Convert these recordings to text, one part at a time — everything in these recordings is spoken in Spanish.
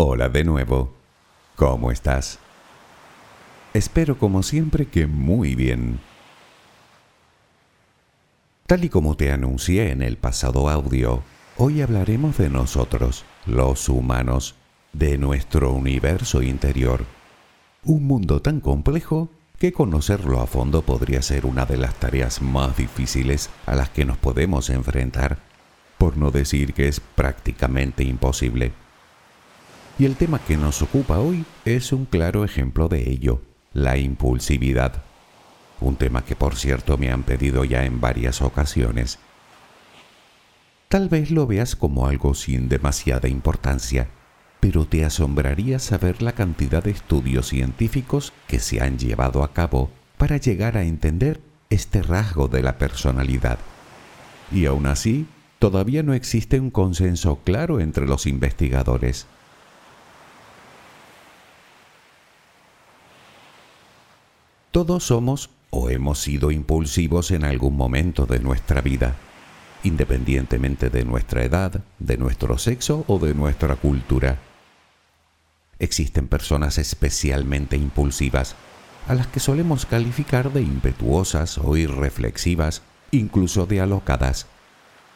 Hola de nuevo. ¿Cómo estás? Espero como siempre que muy bien. Tal y como te anuncié en el pasado audio, hoy hablaremos de nosotros, los humanos, de nuestro universo interior. Un mundo tan complejo que conocerlo a fondo podría ser una de las tareas más difíciles a las que nos podemos enfrentar, por no decir que es prácticamente imposible. Y el tema que nos ocupa hoy es un claro ejemplo de ello, la impulsividad. Un tema que por cierto me han pedido ya en varias ocasiones. Tal vez lo veas como algo sin demasiada importancia, pero te asombraría saber la cantidad de estudios científicos que se han llevado a cabo para llegar a entender este rasgo de la personalidad. Y aún así, todavía no existe un consenso claro entre los investigadores. Todos somos o hemos sido impulsivos en algún momento de nuestra vida, independientemente de nuestra edad, de nuestro sexo o de nuestra cultura. Existen personas especialmente impulsivas, a las que solemos calificar de impetuosas o irreflexivas, incluso de alocadas.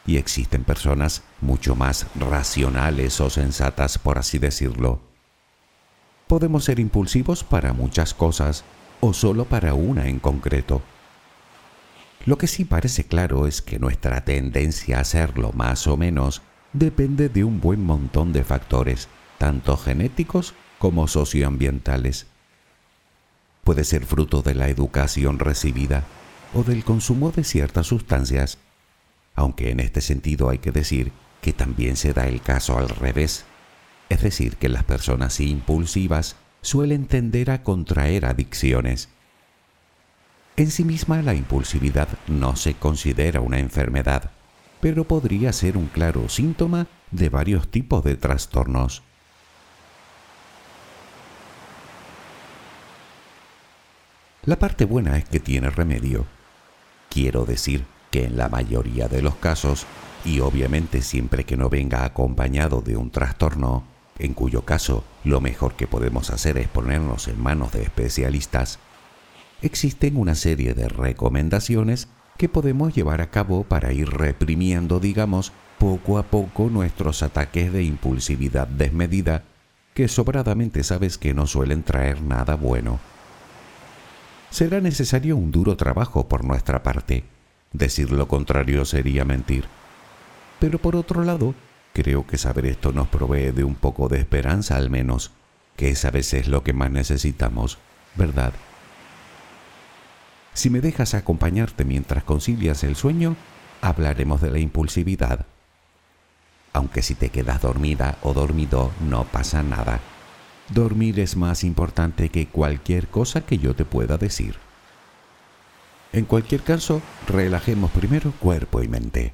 Y existen personas mucho más racionales o sensatas, por así decirlo. Podemos ser impulsivos para muchas cosas, o solo para una en concreto. Lo que sí parece claro es que nuestra tendencia a hacerlo más o menos depende de un buen montón de factores, tanto genéticos como socioambientales. Puede ser fruto de la educación recibida o del consumo de ciertas sustancias, aunque en este sentido hay que decir que también se da el caso al revés, es decir, que las personas impulsivas suelen tender a contraer adicciones. En sí misma la impulsividad no se considera una enfermedad, pero podría ser un claro síntoma de varios tipos de trastornos. La parte buena es que tiene remedio. Quiero decir que en la mayoría de los casos, y obviamente siempre que no venga acompañado de un trastorno, en cuyo caso lo mejor que podemos hacer es ponernos en manos de especialistas, existen una serie de recomendaciones que podemos llevar a cabo para ir reprimiendo, digamos, poco a poco nuestros ataques de impulsividad desmedida, que sobradamente sabes que no suelen traer nada bueno. Será necesario un duro trabajo por nuestra parte. Decir lo contrario sería mentir. Pero por otro lado, Creo que saber esto nos provee de un poco de esperanza al menos, que es a veces lo que más necesitamos, ¿verdad? Si me dejas acompañarte mientras concilias el sueño, hablaremos de la impulsividad. Aunque si te quedas dormida o dormido, no pasa nada. Dormir es más importante que cualquier cosa que yo te pueda decir. En cualquier caso, relajemos primero cuerpo y mente.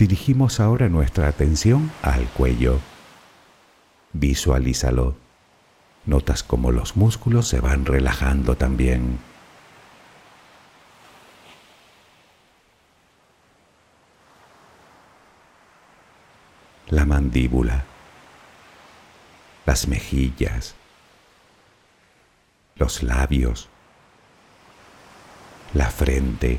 Dirigimos ahora nuestra atención al cuello. Visualízalo. Notas cómo los músculos se van relajando también. La mandíbula, las mejillas, los labios, la frente,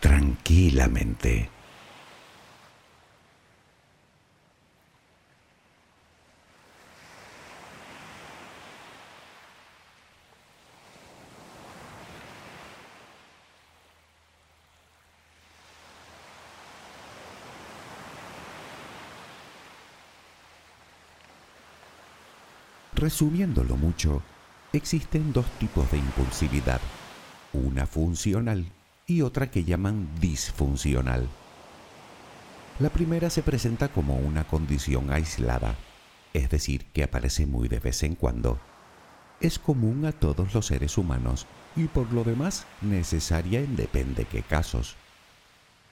tranquilamente. Resumiéndolo mucho, existen dos tipos de impulsividad, una funcional y otra que llaman disfuncional. La primera se presenta como una condición aislada, es decir, que aparece muy de vez en cuando. Es común a todos los seres humanos y por lo demás necesaria en depende qué casos.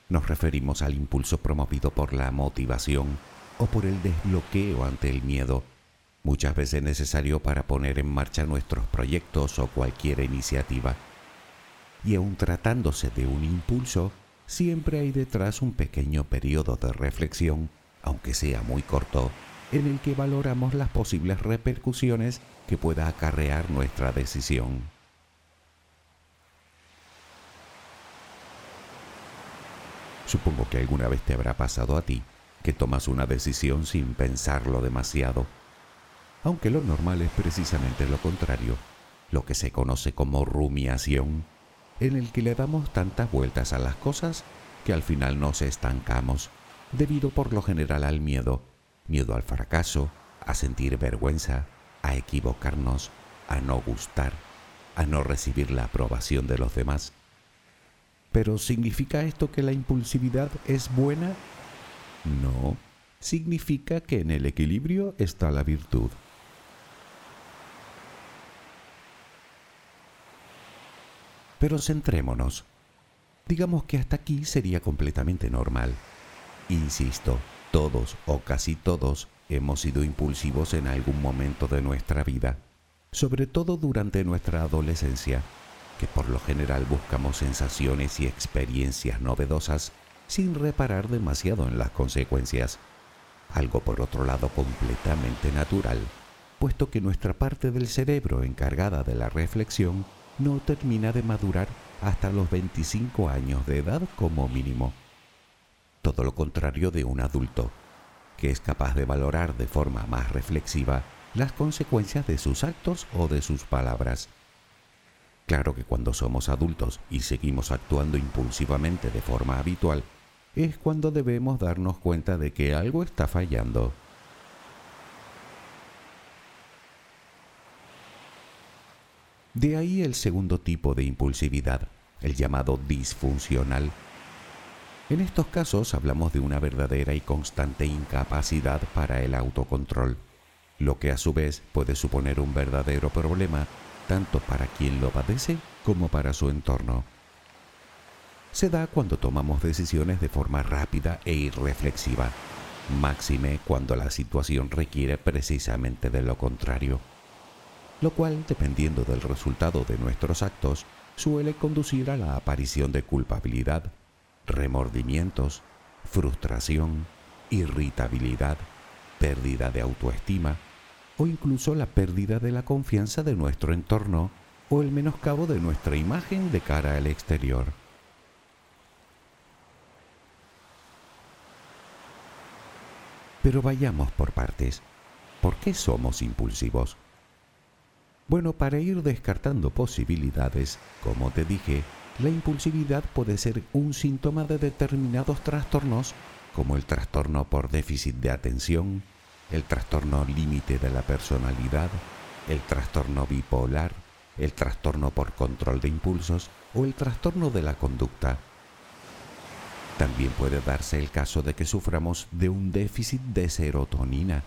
Nos referimos al impulso promovido por la motivación o por el desbloqueo ante el miedo muchas veces necesario para poner en marcha nuestros proyectos o cualquier iniciativa. Y aun tratándose de un impulso, siempre hay detrás un pequeño periodo de reflexión, aunque sea muy corto, en el que valoramos las posibles repercusiones que pueda acarrear nuestra decisión. Supongo que alguna vez te habrá pasado a ti que tomas una decisión sin pensarlo demasiado aunque lo normal es precisamente lo contrario, lo que se conoce como rumiación, en el que le damos tantas vueltas a las cosas que al final nos estancamos, debido por lo general al miedo, miedo al fracaso, a sentir vergüenza, a equivocarnos, a no gustar, a no recibir la aprobación de los demás. Pero ¿significa esto que la impulsividad es buena? No, significa que en el equilibrio está la virtud. Pero centrémonos. Digamos que hasta aquí sería completamente normal. Insisto, todos o casi todos hemos sido impulsivos en algún momento de nuestra vida, sobre todo durante nuestra adolescencia, que por lo general buscamos sensaciones y experiencias novedosas sin reparar demasiado en las consecuencias. Algo por otro lado completamente natural, puesto que nuestra parte del cerebro encargada de la reflexión no termina de madurar hasta los 25 años de edad como mínimo. Todo lo contrario de un adulto, que es capaz de valorar de forma más reflexiva las consecuencias de sus actos o de sus palabras. Claro que cuando somos adultos y seguimos actuando impulsivamente de forma habitual, es cuando debemos darnos cuenta de que algo está fallando. De ahí el segundo tipo de impulsividad, el llamado disfuncional. En estos casos hablamos de una verdadera y constante incapacidad para el autocontrol, lo que a su vez puede suponer un verdadero problema tanto para quien lo padece como para su entorno. Se da cuando tomamos decisiones de forma rápida e irreflexiva, máxime cuando la situación requiere precisamente de lo contrario lo cual, dependiendo del resultado de nuestros actos, suele conducir a la aparición de culpabilidad, remordimientos, frustración, irritabilidad, pérdida de autoestima o incluso la pérdida de la confianza de nuestro entorno o el menoscabo de nuestra imagen de cara al exterior. Pero vayamos por partes. ¿Por qué somos impulsivos? Bueno, para ir descartando posibilidades, como te dije, la impulsividad puede ser un síntoma de determinados trastornos, como el trastorno por déficit de atención, el trastorno límite de la personalidad, el trastorno bipolar, el trastorno por control de impulsos o el trastorno de la conducta. También puede darse el caso de que suframos de un déficit de serotonina,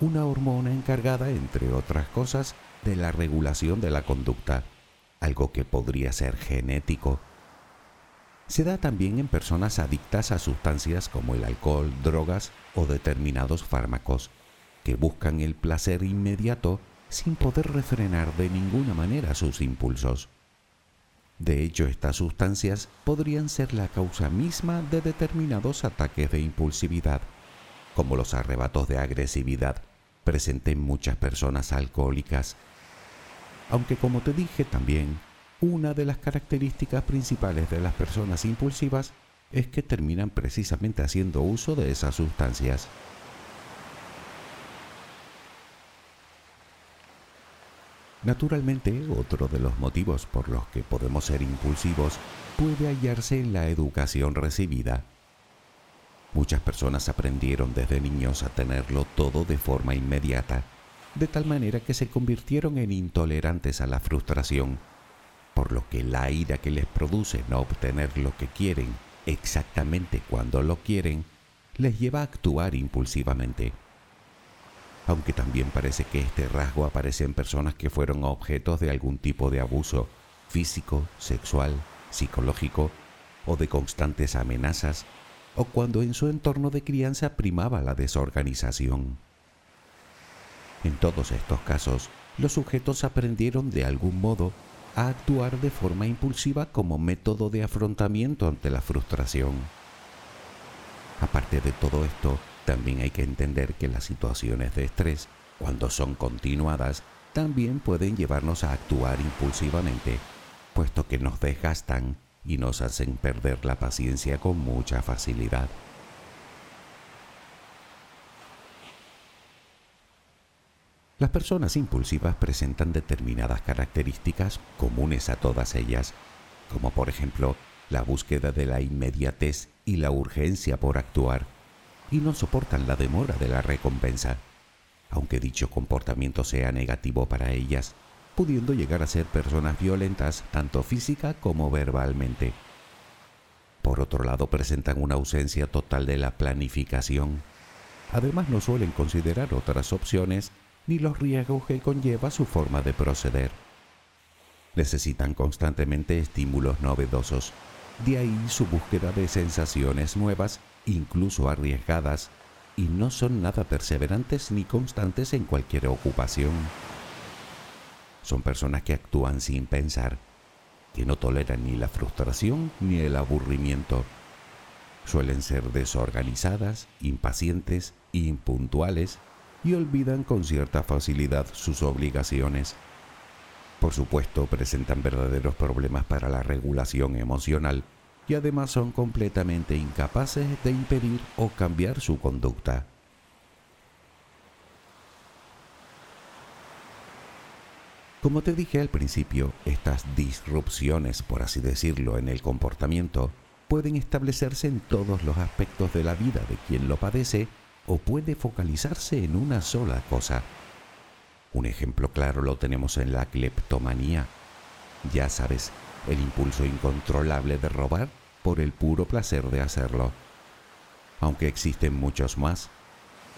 una hormona encargada, entre otras cosas, de la regulación de la conducta, algo que podría ser genético. Se da también en personas adictas a sustancias como el alcohol, drogas o determinados fármacos, que buscan el placer inmediato sin poder refrenar de ninguna manera sus impulsos. De hecho, estas sustancias podrían ser la causa misma de determinados ataques de impulsividad, como los arrebatos de agresividad presentes en muchas personas alcohólicas. Aunque como te dije también, una de las características principales de las personas impulsivas es que terminan precisamente haciendo uso de esas sustancias. Naturalmente, otro de los motivos por los que podemos ser impulsivos puede hallarse en la educación recibida. Muchas personas aprendieron desde niños a tenerlo todo de forma inmediata, de tal manera que se convirtieron en intolerantes a la frustración, por lo que la ira que les produce no obtener lo que quieren exactamente cuando lo quieren, les lleva a actuar impulsivamente aunque también parece que este rasgo aparece en personas que fueron objetos de algún tipo de abuso físico, sexual, psicológico o de constantes amenazas, o cuando en su entorno de crianza primaba la desorganización. En todos estos casos, los sujetos aprendieron de algún modo a actuar de forma impulsiva como método de afrontamiento ante la frustración. Aparte de todo esto, también hay que entender que las situaciones de estrés, cuando son continuadas, también pueden llevarnos a actuar impulsivamente, puesto que nos desgastan y nos hacen perder la paciencia con mucha facilidad. Las personas impulsivas presentan determinadas características comunes a todas ellas, como por ejemplo la búsqueda de la inmediatez y la urgencia por actuar, y no soportan la demora de la recompensa, aunque dicho comportamiento sea negativo para ellas, pudiendo llegar a ser personas violentas tanto física como verbalmente. Por otro lado, presentan una ausencia total de la planificación. Además, no suelen considerar otras opciones ni los riesgos que conlleva su forma de proceder. Necesitan constantemente estímulos novedosos, de ahí su búsqueda de sensaciones nuevas incluso arriesgadas, y no son nada perseverantes ni constantes en cualquier ocupación. Son personas que actúan sin pensar, que no toleran ni la frustración ni el aburrimiento. Suelen ser desorganizadas, impacientes, impuntuales y olvidan con cierta facilidad sus obligaciones. Por supuesto, presentan verdaderos problemas para la regulación emocional y además son completamente incapaces de impedir o cambiar su conducta. Como te dije al principio, estas disrupciones, por así decirlo, en el comportamiento pueden establecerse en todos los aspectos de la vida de quien lo padece o puede focalizarse en una sola cosa. Un ejemplo claro lo tenemos en la cleptomanía. Ya sabes, el impulso incontrolable de robar por el puro placer de hacerlo. Aunque existen muchos más,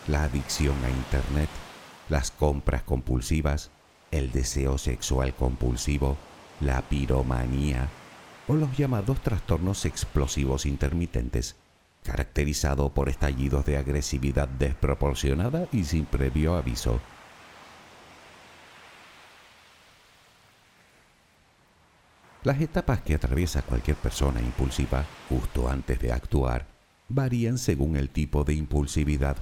la adicción a Internet, las compras compulsivas, el deseo sexual compulsivo, la piromanía o los llamados trastornos explosivos intermitentes, caracterizado por estallidos de agresividad desproporcionada y sin previo aviso. Las etapas que atraviesa cualquier persona impulsiva justo antes de actuar varían según el tipo de impulsividad,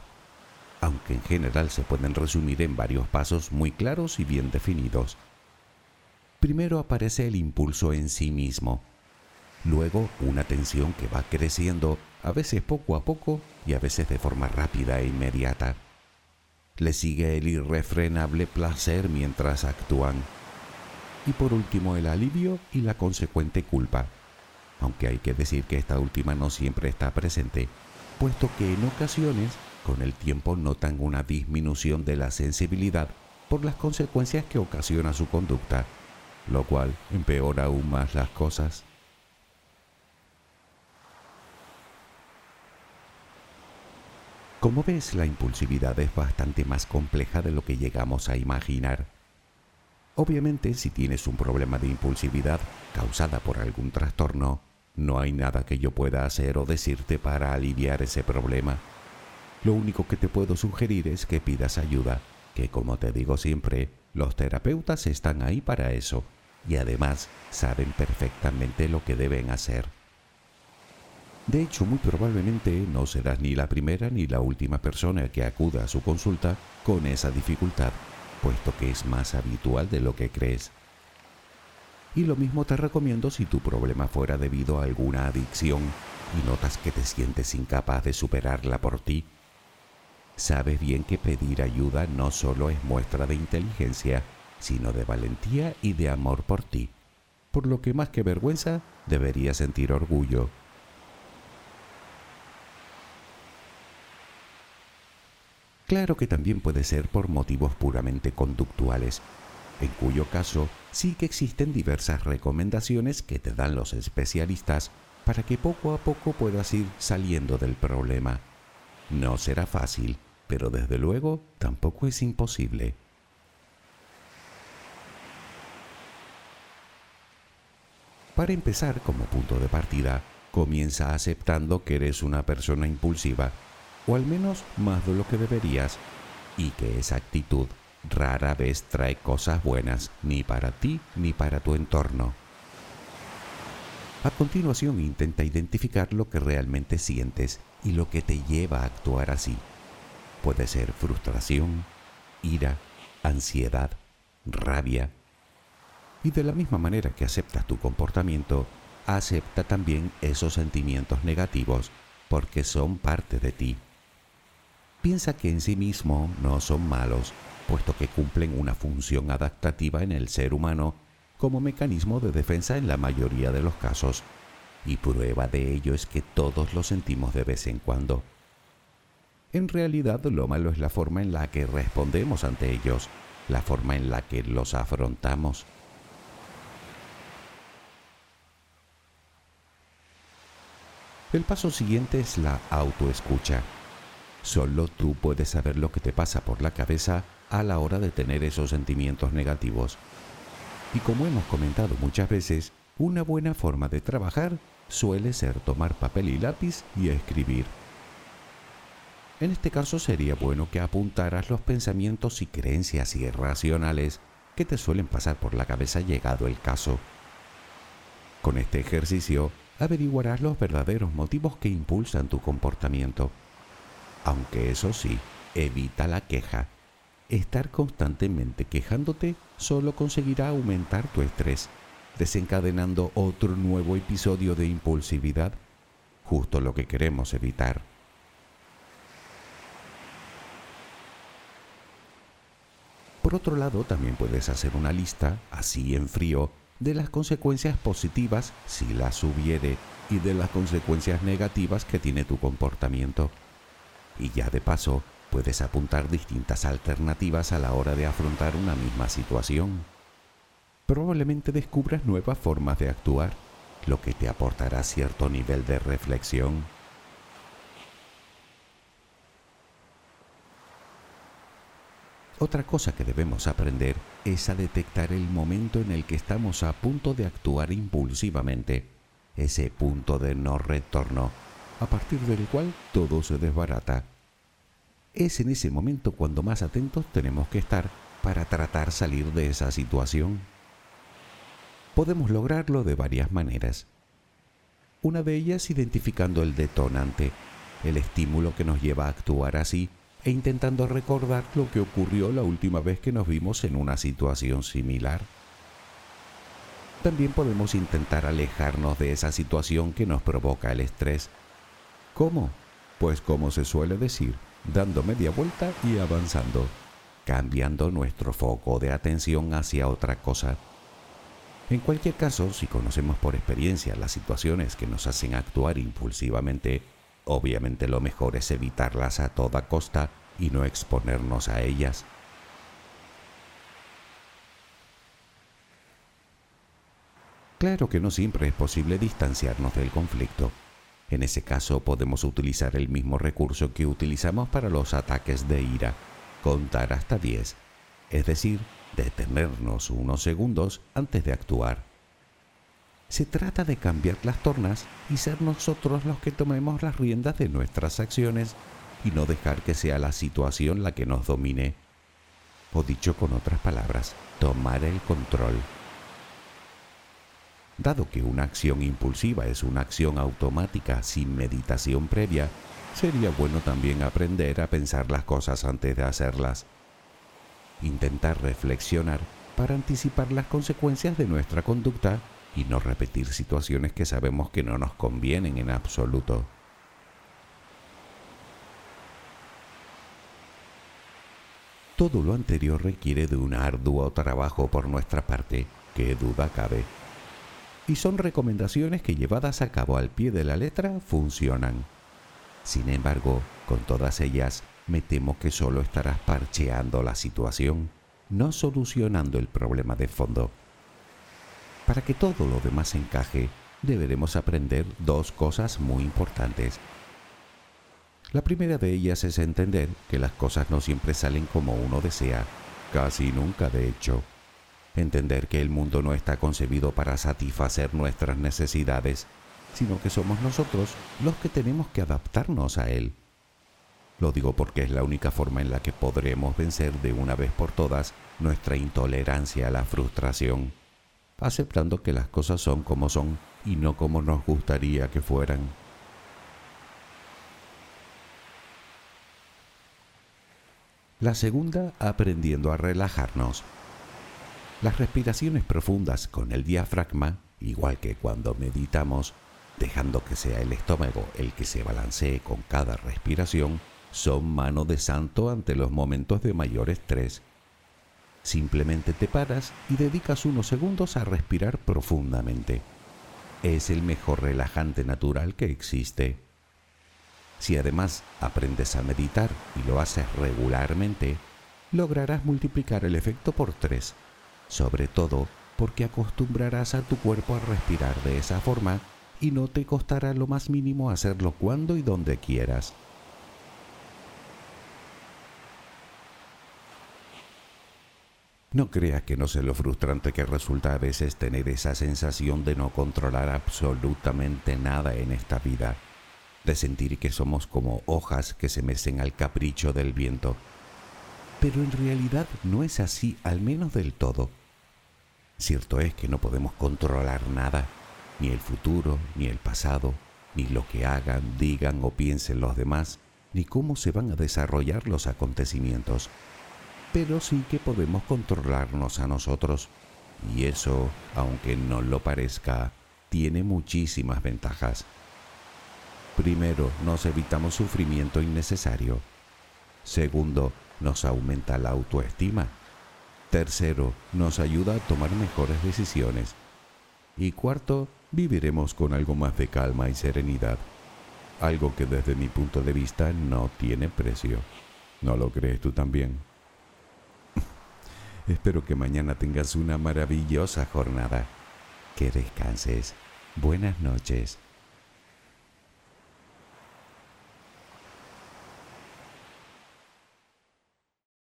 aunque en general se pueden resumir en varios pasos muy claros y bien definidos. Primero aparece el impulso en sí mismo, luego una tensión que va creciendo, a veces poco a poco y a veces de forma rápida e inmediata. Le sigue el irrefrenable placer mientras actúan y por último el alivio y la consecuente culpa, aunque hay que decir que esta última no siempre está presente, puesto que en ocasiones con el tiempo notan una disminución de la sensibilidad por las consecuencias que ocasiona su conducta, lo cual empeora aún más las cosas. Como ves, la impulsividad es bastante más compleja de lo que llegamos a imaginar. Obviamente, si tienes un problema de impulsividad causada por algún trastorno, No hay nada que yo pueda hacer o decirte para aliviar ese problema. Lo único que te puedo sugerir es que pidas ayuda, que como te digo siempre, los terapeutas están ahí para eso y además saben perfectamente lo que deben hacer. De hecho, muy probablemente no serás ni la primera ni la última persona que acuda a su consulta con esa dificultad, puesto que es más habitual de lo que crees. Y lo mismo te recomiendo si tu problema fuera debido a alguna adicción y notas que te sientes incapaz de superarla por ti. Sabes bien que pedir ayuda no solo es muestra de inteligencia, sino de valentía y de amor por ti, por lo que más que vergüenza deberías sentir orgullo Claro que también puede ser por motivos puramente conductuales, en cuyo caso sí que existen diversas recomendaciones que te dan los especialistas para que poco a poco puedas ir saliendo del problema. No será fácil, pero desde luego tampoco es imposible. Para empezar, como punto de partida, comienza aceptando que eres una persona impulsiva o al menos más de lo que deberías, y que esa actitud rara vez trae cosas buenas ni para ti ni para tu entorno. A continuación intenta identificar lo que realmente sientes y lo que te lleva a actuar así. Puede ser frustración, ira, ansiedad, rabia. Y de la misma manera que aceptas tu comportamiento, acepta también esos sentimientos negativos porque son parte de ti piensa que en sí mismo no son malos, puesto que cumplen una función adaptativa en el ser humano como mecanismo de defensa en la mayoría de los casos, y prueba de ello es que todos lo sentimos de vez en cuando. En realidad lo malo es la forma en la que respondemos ante ellos, la forma en la que los afrontamos. El paso siguiente es la autoescucha. Solo tú puedes saber lo que te pasa por la cabeza a la hora de tener esos sentimientos negativos. Y como hemos comentado muchas veces, una buena forma de trabajar suele ser tomar papel y lápiz y escribir. En este caso sería bueno que apuntaras los pensamientos y creencias irracionales que te suelen pasar por la cabeza llegado el caso. Con este ejercicio averiguarás los verdaderos motivos que impulsan tu comportamiento aunque eso sí, evita la queja. Estar constantemente quejándote solo conseguirá aumentar tu estrés, desencadenando otro nuevo episodio de impulsividad, justo lo que queremos evitar. Por otro lado, también puedes hacer una lista, así en frío, de las consecuencias positivas, si las hubiere, y de las consecuencias negativas que tiene tu comportamiento y ya de paso puedes apuntar distintas alternativas a la hora de afrontar una misma situación. Probablemente descubras nuevas formas de actuar, lo que te aportará cierto nivel de reflexión. Otra cosa que debemos aprender es a detectar el momento en el que estamos a punto de actuar impulsivamente, ese punto de no retorno a partir del cual todo se desbarata. Es en ese momento cuando más atentos tenemos que estar para tratar salir de esa situación. Podemos lograrlo de varias maneras. Una de ellas identificando el detonante, el estímulo que nos lleva a actuar así e intentando recordar lo que ocurrió la última vez que nos vimos en una situación similar. También podemos intentar alejarnos de esa situación que nos provoca el estrés ¿Cómo? Pues como se suele decir, dando media vuelta y avanzando, cambiando nuestro foco de atención hacia otra cosa. En cualquier caso, si conocemos por experiencia las situaciones que nos hacen actuar impulsivamente, obviamente lo mejor es evitarlas a toda costa y no exponernos a ellas. Claro que no siempre es posible distanciarnos del conflicto. En ese caso podemos utilizar el mismo recurso que utilizamos para los ataques de ira, contar hasta 10, es decir, detenernos unos segundos antes de actuar. Se trata de cambiar las tornas y ser nosotros los que tomemos las riendas de nuestras acciones y no dejar que sea la situación la que nos domine. O dicho con otras palabras, tomar el control. Dado que una acción impulsiva es una acción automática sin meditación previa, sería bueno también aprender a pensar las cosas antes de hacerlas. Intentar reflexionar para anticipar las consecuencias de nuestra conducta y no repetir situaciones que sabemos que no nos convienen en absoluto. Todo lo anterior requiere de un arduo trabajo por nuestra parte, que duda cabe. Y son recomendaciones que llevadas a cabo al pie de la letra funcionan. Sin embargo, con todas ellas, me temo que solo estarás parcheando la situación, no solucionando el problema de fondo. Para que todo lo demás encaje, deberemos aprender dos cosas muy importantes. La primera de ellas es entender que las cosas no siempre salen como uno desea, casi nunca de hecho. Entender que el mundo no está concebido para satisfacer nuestras necesidades, sino que somos nosotros los que tenemos que adaptarnos a él. Lo digo porque es la única forma en la que podremos vencer de una vez por todas nuestra intolerancia a la frustración, aceptando que las cosas son como son y no como nos gustaría que fueran. La segunda, aprendiendo a relajarnos. Las respiraciones profundas con el diafragma, igual que cuando meditamos, dejando que sea el estómago el que se balancee con cada respiración, son mano de santo ante los momentos de mayor estrés. Simplemente te paras y dedicas unos segundos a respirar profundamente. Es el mejor relajante natural que existe. Si además aprendes a meditar y lo haces regularmente, lograrás multiplicar el efecto por tres, sobre todo porque acostumbrarás a tu cuerpo a respirar de esa forma y no te costará lo más mínimo hacerlo cuando y donde quieras. No creas que no sé lo frustrante que resulta a veces tener esa sensación de no controlar absolutamente nada en esta vida de sentir que somos como hojas que se mecen al capricho del viento. Pero en realidad no es así, al menos del todo. Cierto es que no podemos controlar nada, ni el futuro, ni el pasado, ni lo que hagan, digan o piensen los demás, ni cómo se van a desarrollar los acontecimientos. Pero sí que podemos controlarnos a nosotros, y eso, aunque no lo parezca, tiene muchísimas ventajas. Primero, nos evitamos sufrimiento innecesario. Segundo, nos aumenta la autoestima. Tercero, nos ayuda a tomar mejores decisiones. Y cuarto, viviremos con algo más de calma y serenidad. Algo que desde mi punto de vista no tiene precio. ¿No lo crees tú también? Espero que mañana tengas una maravillosa jornada. Que descanses. Buenas noches.